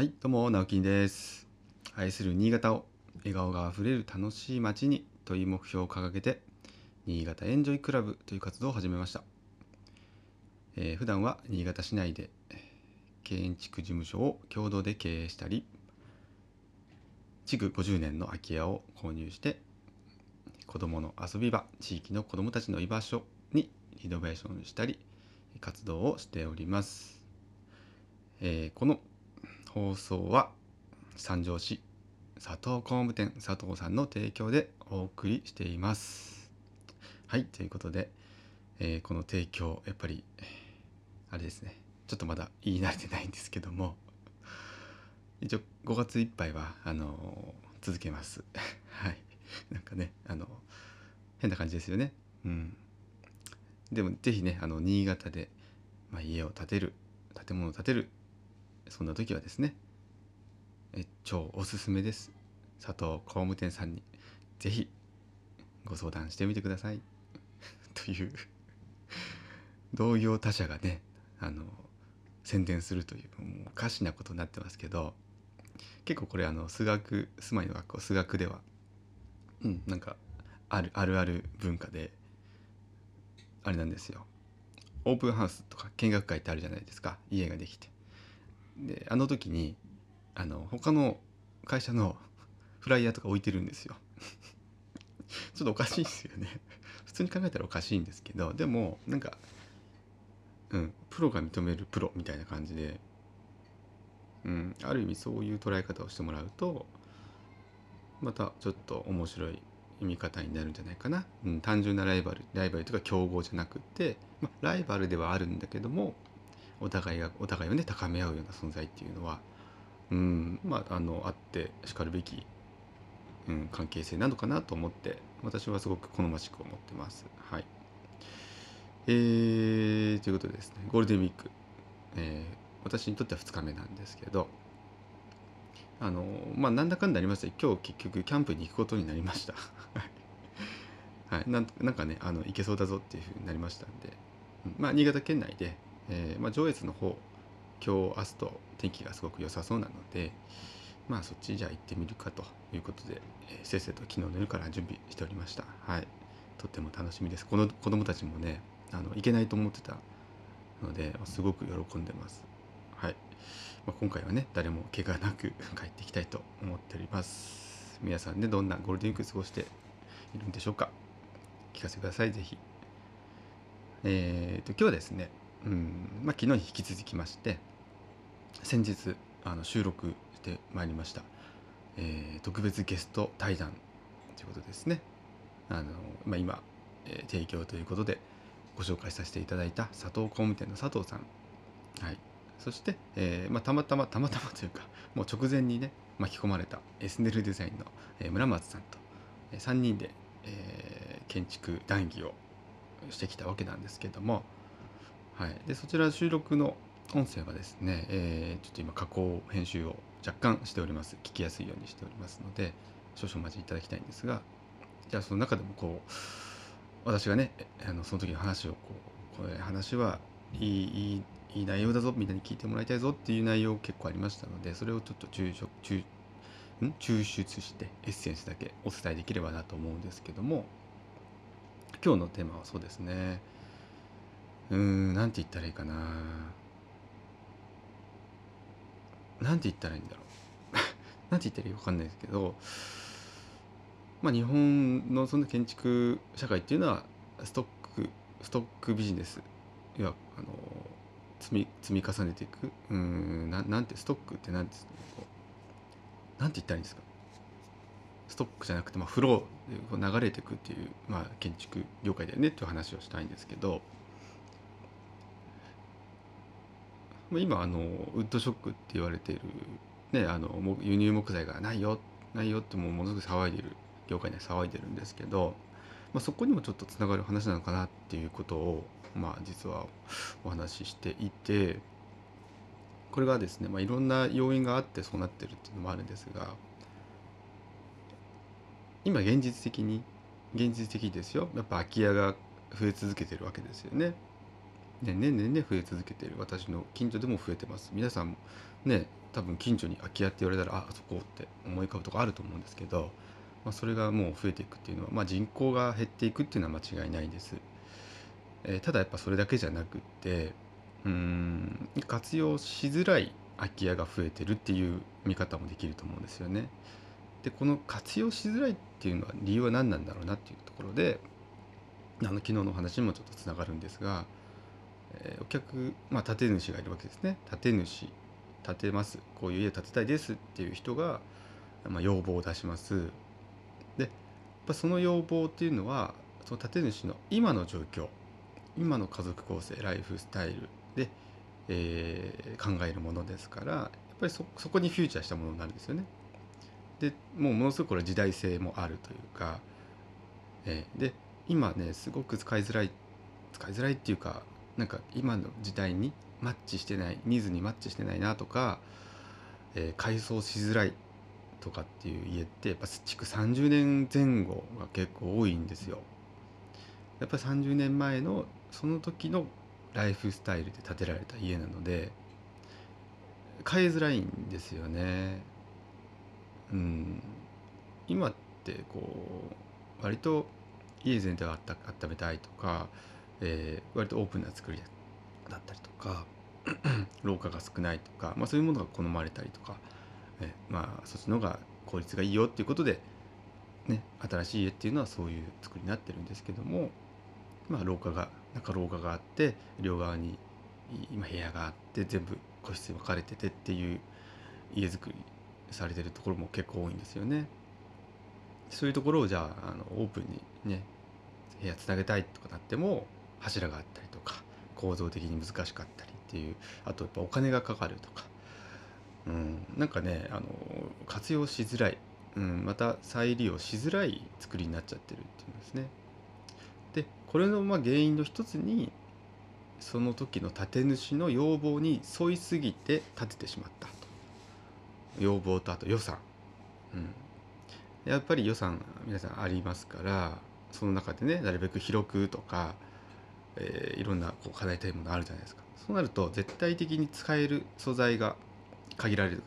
はい、どうも、直樹です。愛する新潟を笑顔があふれる楽しい街にという目標を掲げて、新潟エンジョイクラブという活動を始めました。えー普段は新潟市内で建築事務所を共同で経営したり、築50年の空き家を購入して、子どもの遊び場、地域の子どもたちの居場所にリノベーションしたり、活動をしております。えーこの放送は三条市佐藤工務店佐藤さんの提供でお送りしています。はいということで、えーこの提供やっぱりあれですねちょっとまだ言い慣れてないんですけども一応5月いっぱいはあのー続けます。はいなんかねあの変な感じですよね。うん。でもぜひねあの新潟で、まあ、家を建てる建物を建てるそんな時はですねえ超おすすめです。佐藤工務店さんにぜひご相談してみてください。という同業他社がねあの宣伝するというもうおかしなことになってますけど結構これあの数学住まいの学校数学ではうんなんかあるあるある文化であれなんですよ。オープンハウスとか見学会ってあるじゃないですか。家ができて。であの時にあの他の会社の フライヤーとか置いてるんですよ。ちょっとおかしいですよね。普通に考えたらおかしいんですけどでもなんかうんプロが認めるプロみたいな感じでうんある意味そういう捉え方をしてもらうとまたちょっと面白い見方になるんじゃないかな、うん、単純なライバルライバルとか競合じゃなくて、ま、ライバルではあるんだけどもお互いがお互いをね高め合うような存在っていうのはうんまああのあってしかるべき、うん、関係性なのかなと思って私はすごく好ましく思ってます。はい。えー、ということでですねゴールデンウィーク、えー私にとっては2日目なんですけどあのまあなんだかんだありまして今日結局キャンプに行くことになりました。はい、なんなんかねあの行けそうだぞっていうふうになりましたんで、うんまあ、新潟県内で、えーまあ、上越の方今日明日と天気がすごく良さそうなのでまあそっちじゃあ行ってみるかということで、えーせっせと昨日の夜から準備しておりました。はい。とっても楽しみです。この子供たちもねあの行けないと思ってたのですごく喜んでます。はい、まあ、今回はね誰も怪我なく 帰ってきたいと思っております。皆さんねどんなゴールデンウィーク過ごしているんでしょうか。聞かせてくださいぜひ。えー、と今日はですね、うん。まあ、昨日に引き続きまして先日あの収録してまいりました、えー特別ゲスト対談ということですね。あの、まあ、今、えー提供ということでご紹介させていただいた佐藤工務店の佐藤さん、はい、そして、えーまあ、たまたまたまたまというかもう直前にね巻き込まれたエスネルデザインの、えー村松さんと、え3人で、えー建築談義をしてきたわけなんですけども、はい、でそちら収録の音声はですね、えーちょっと今加工編集を若干しております。聞きやすいようにしておりますので少々お待ちいただきたいんですがじゃあその中でもこう私がねあのその時の話をこうこれ話はいいいいいい内容だぞみんなに聞いてもらいたいぞっていう内容結構ありましたのでそれをちょっと抽出抽ん？抽出してエッセンスだけお伝えできればなと思うんですけども今日のテーマはそうですね。うーんなんて言ったらいいかな。なんて言ったらいいんだろう。なんて言ったらいいか分かんないですけどまあ日本のその建築社会っていうのはストックストックビジネス。いやあの積み積み重ねていく。うんななんてストックってなんてなんて言ったらいいんですか。ストックじゃなくて、まあ、フローで流れていくっていう、まあ、建築業界だよねっていう話をしたいんですけど、まあ、今あのウッドショックって言われている、ね、あの輸入木材がないよないよってもうものすごく騒いでる業界では騒いでるんですけど、まあ、そこにもちょっとつながる話なのかなっていうことを、まあ、実はお話ししていてこれがですね、まあ、いろんな要因があってそうなってるっていうのもあるんですが今現実的に現実的ですよやっぱ空き家が増え続けてるわけですよね。年々年々増え続けている私の近所でも増えてます皆さんもね多分近所に空き家って言われたらああそこって思い浮かぶとこあると思うんですけど、まあ、それがもう増えていくっていうのは、まあ、人口が減っていくっていうのは間違いないです、えーただやっぱそれだけじゃなくってうーん活用しづらい空き家が増えてるっていう見方もできると思うんですよねでこの活用しづらいっていうのは理由は何なんだろうなっていうところであの昨日のお話にもちょっとつながるんですが、えお客、まあ、建て主がいるわけですね。建て主建てます。こういう家建てたいですっていう人が、まあ、要望を出します。でやっぱその要望っていうのはその建て主の今の状況今の家族構成ライフスタイルで、えー考えるものですからやっぱりそこにフューチャーしたものになるんですよね。でもうものすごくこれ時代性もあるというか、えーで今ねすごく使いづらい使いづらいっていうかなんか今の時代にマッチしてないニーズにマッチしてないなとか、えー改装しづらいとかっていう家ってやっぱ築30年前後が結構多いんですよ。やっぱり30年前のその時のライフスタイルで建てられた家なので買いづらいんですよね。うん、今ってこう割と家全体をあった温めたいとか、え割とオープンな作りだったりとか 廊下が少ないとか、まあ、そういうものが好まれたりとか、えまあそっちの方が効率がいいよっていうことで、ね、新しい家っていうのはそういう作りになってるんですけども、まあ、廊下が中廊下があって両側に今部屋があって全部個室に分かれててっていう家づくりされてるところも結構多いんですよね。そういうところをじゃああのオープンにね部屋つなげたいとかなっても柱があったりとか構造的に難しかったりっていうあとやっぱお金がかかるとか、うん、なんかねあの活用しづらい、うん、また再利用しづらい作りになっちゃってるっていうんですね。でこれのまあ原因の一つにその時の建主の要望に沿いすぎて建ててしまったと。要望とあと予算、うん、やっぱり予算皆さんありますからその中でねなるべく広くとか、えーいろんなこう叶えたいものあるじゃないですか。そうなると絶対的に使える素材が限られる。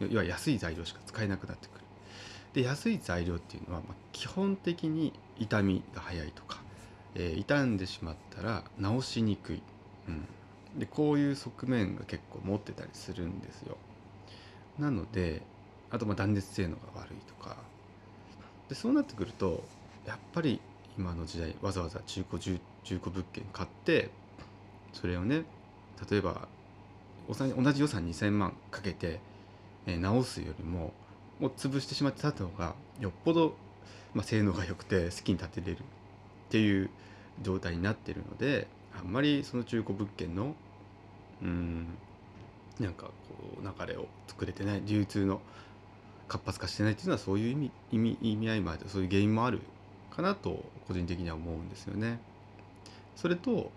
要は安い材料しか使えなくなってくる。で安い材料っていうのは、まあ、基本的に傷みが早いとか、えー傷んでしまったら直しにくい、うん、でこういう側面が結構持ってたりするんですよ。なのであとまあ断熱性能が悪いとか。でそうなってくるとやっぱり今の時代わざわざ中古中古物件買ってそれをね例えば同じ予算2,000万かけて、えー直すよりももう潰してしまってた方がよっぽど、まあ、性能が良くて好きに建てれるっていう状態になってるのであんまりその中古物件のうんなんかこう流れを作れてない流通の活発化してないっていうのはそういう意味意味意味合いもあるそういう原因もあるかなと個人的には思うんですよね。それと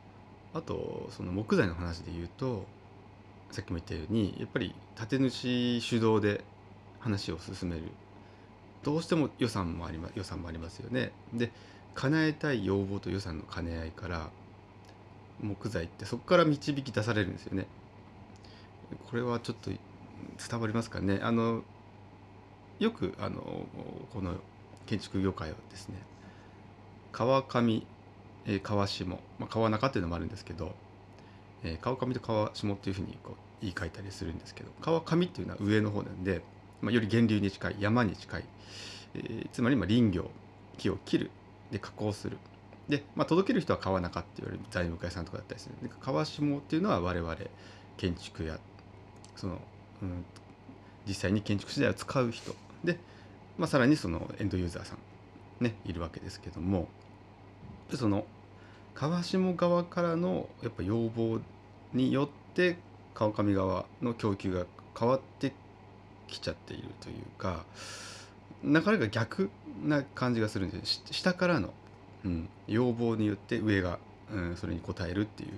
あとその木材の話で言うとさっきも言ったようにやっぱり建主主導で話を進めるどうしても予算もありま予算もありますよね。で叶えたい要望と予算の兼ね合いから木材ってそこから導き出されるんですよね。これはちょっと伝わりますかね。あのよくあのこの建築業界はですね川上、えー川下、まあ、川中っていうのもあるんですけど、えー川上と川下っていうふうにこう言い換えたりするんですけど川上っていうのは上の方なんで、まあ、より源流に近い山に近い、えーつまりまあ林業木を切るで加工する。で、まあ、届ける人は川中って言われる材木屋さんとかだったりするで川下っていうのは我々建築やその、うん、実際に建築資材を使う人。で、まあ、さらにそのエンドユーザーさん。ねいるわけですけどもその川下側からのやっぱ要望によって川上側の供給が変わってきちゃっているというか流れが逆な感じがするんです下からの、うん、要望によって上が、うん、それに応えるっていう。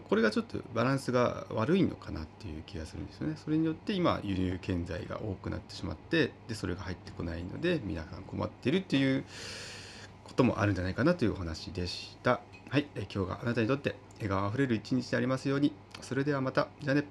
これがちょっとバランスが悪いのかなっていう気がするんですよね。それによって今輸入建材が多くなってしまってでそれが入ってこないので皆さん困ってるっていうこともあるんじゃないかなというお話でした。はい、え今日があなたにとって笑顔あふれる一日でありますように。それではまた。じゃあね。